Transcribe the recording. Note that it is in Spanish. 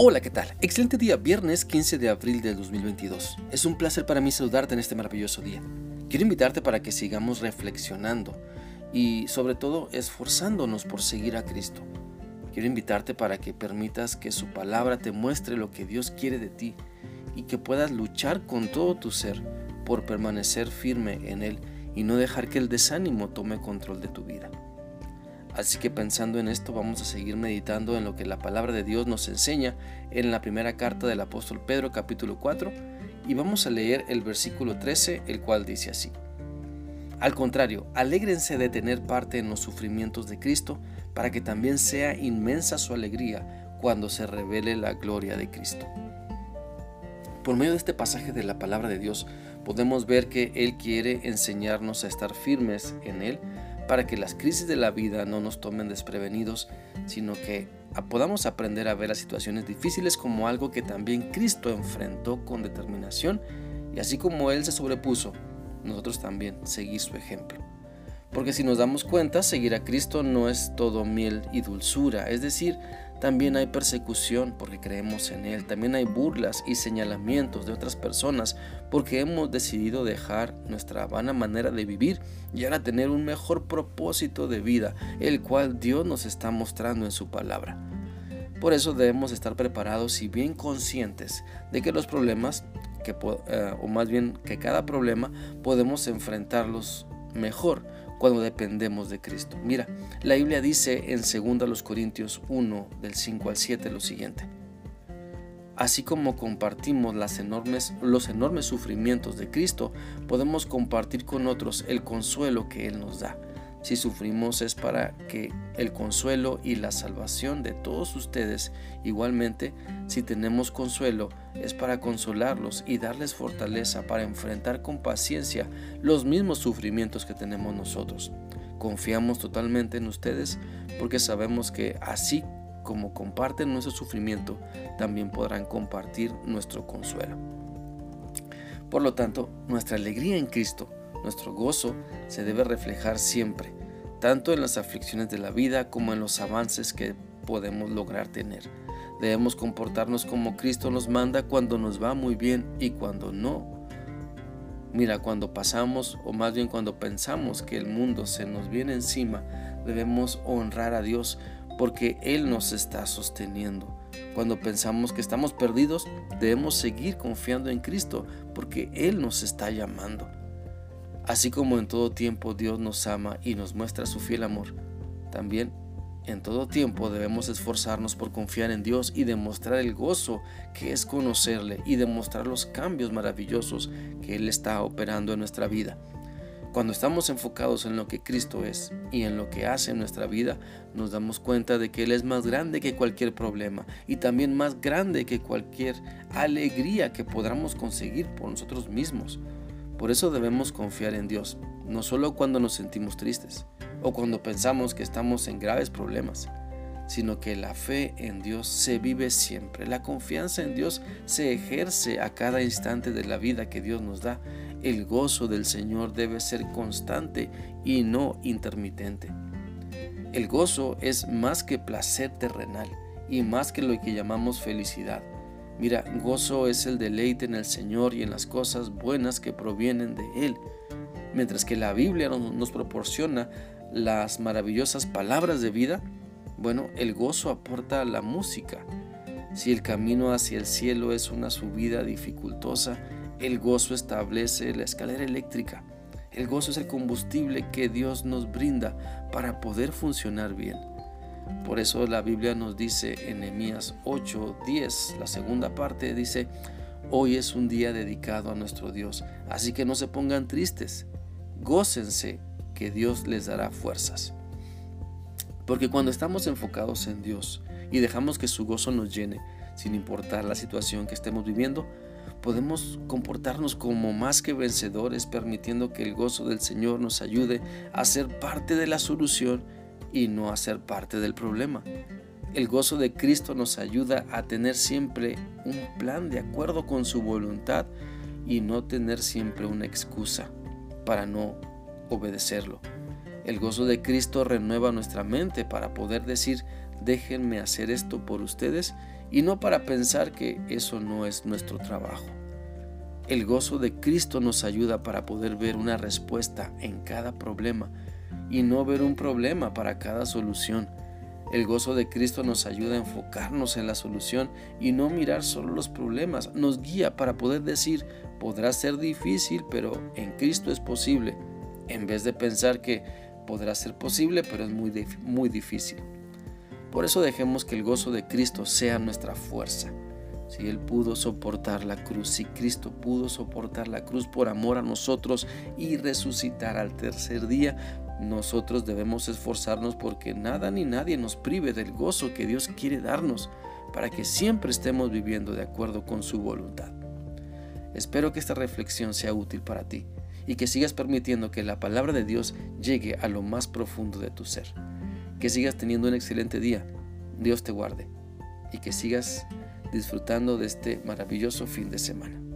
Hola, ¿qué tal? Excelente día, viernes 15 de abril del 2022. Es un placer para mí saludarte en este maravilloso día. Quiero invitarte para que sigamos reflexionando y sobre todo esforzándonos por seguir a Cristo. Quiero invitarte para que permitas que su palabra te muestre lo que Dios quiere de ti y que puedas luchar con todo tu ser por permanecer firme en Él y no dejar que el desánimo tome control de tu vida. Así que pensando en esto vamos a seguir meditando en lo que la palabra de Dios nos enseña en la primera carta del apóstol Pedro capítulo 4 y vamos a leer el versículo 13 el cual dice así. Al contrario, alégrense de tener parte en los sufrimientos de Cristo para que también sea inmensa su alegría cuando se revele la gloria de Cristo. Por medio de este pasaje de la palabra de Dios podemos ver que Él quiere enseñarnos a estar firmes en Él para que las crisis de la vida no nos tomen desprevenidos, sino que podamos aprender a ver las situaciones difíciles como algo que también Cristo enfrentó con determinación y así como Él se sobrepuso, nosotros también seguir su ejemplo. Porque si nos damos cuenta, seguir a Cristo no es todo miel y dulzura, es decir, también hay persecución porque creemos en Él, también hay burlas y señalamientos de otras personas porque hemos decidido dejar nuestra vana manera de vivir y ahora tener un mejor propósito de vida, el cual Dios nos está mostrando en su palabra. Por eso debemos estar preparados y bien conscientes de que los problemas, eh, o más bien que cada problema, podemos enfrentarlos mejor cuando dependemos de Cristo. Mira, la Biblia dice en 2 Corintios 1 del 5 al 7 lo siguiente. Así como compartimos enormes, los enormes sufrimientos de Cristo, podemos compartir con otros el consuelo que Él nos da. Si sufrimos es para que el consuelo y la salvación de todos ustedes, igualmente, si tenemos consuelo, es para consolarlos y darles fortaleza para enfrentar con paciencia los mismos sufrimientos que tenemos nosotros. Confiamos totalmente en ustedes porque sabemos que así como comparten nuestro sufrimiento, también podrán compartir nuestro consuelo. Por lo tanto, nuestra alegría en Cristo nuestro gozo se debe reflejar siempre, tanto en las aflicciones de la vida como en los avances que podemos lograr tener. Debemos comportarnos como Cristo nos manda cuando nos va muy bien y cuando no. Mira, cuando pasamos, o más bien cuando pensamos que el mundo se nos viene encima, debemos honrar a Dios porque Él nos está sosteniendo. Cuando pensamos que estamos perdidos, debemos seguir confiando en Cristo porque Él nos está llamando. Así como en todo tiempo Dios nos ama y nos muestra su fiel amor, también en todo tiempo debemos esforzarnos por confiar en Dios y demostrar el gozo que es conocerle y demostrar los cambios maravillosos que Él está operando en nuestra vida. Cuando estamos enfocados en lo que Cristo es y en lo que hace en nuestra vida, nos damos cuenta de que Él es más grande que cualquier problema y también más grande que cualquier alegría que podamos conseguir por nosotros mismos. Por eso debemos confiar en Dios, no solo cuando nos sentimos tristes o cuando pensamos que estamos en graves problemas, sino que la fe en Dios se vive siempre. La confianza en Dios se ejerce a cada instante de la vida que Dios nos da. El gozo del Señor debe ser constante y no intermitente. El gozo es más que placer terrenal y más que lo que llamamos felicidad. Mira, gozo es el deleite en el Señor y en las cosas buenas que provienen de Él. Mientras que la Biblia nos proporciona las maravillosas palabras de vida, bueno, el gozo aporta la música. Si el camino hacia el cielo es una subida dificultosa, el gozo establece la escalera eléctrica. El gozo es el combustible que Dios nos brinda para poder funcionar bien. Por eso la Biblia nos dice en Nehemías 8, 10, la segunda parte dice, hoy es un día dedicado a nuestro Dios, así que no se pongan tristes, gócense que Dios les dará fuerzas. Porque cuando estamos enfocados en Dios y dejamos que su gozo nos llene, sin importar la situación que estemos viviendo, podemos comportarnos como más que vencedores, permitiendo que el gozo del Señor nos ayude a ser parte de la solución y no a ser parte del problema. El gozo de Cristo nos ayuda a tener siempre un plan de acuerdo con su voluntad y no tener siempre una excusa para no obedecerlo. El gozo de Cristo renueva nuestra mente para poder decir, déjenme hacer esto por ustedes y no para pensar que eso no es nuestro trabajo. El gozo de Cristo nos ayuda para poder ver una respuesta en cada problema y no ver un problema para cada solución. El gozo de Cristo nos ayuda a enfocarnos en la solución y no mirar solo los problemas. Nos guía para poder decir, podrá ser difícil, pero en Cristo es posible, en vez de pensar que podrá ser posible, pero es muy, muy difícil. Por eso dejemos que el gozo de Cristo sea nuestra fuerza. Si Él pudo soportar la cruz, si Cristo pudo soportar la cruz por amor a nosotros y resucitar al tercer día, nosotros debemos esforzarnos porque nada ni nadie nos prive del gozo que Dios quiere darnos para que siempre estemos viviendo de acuerdo con su voluntad. Espero que esta reflexión sea útil para ti y que sigas permitiendo que la palabra de Dios llegue a lo más profundo de tu ser. Que sigas teniendo un excelente día. Dios te guarde y que sigas disfrutando de este maravilloso fin de semana.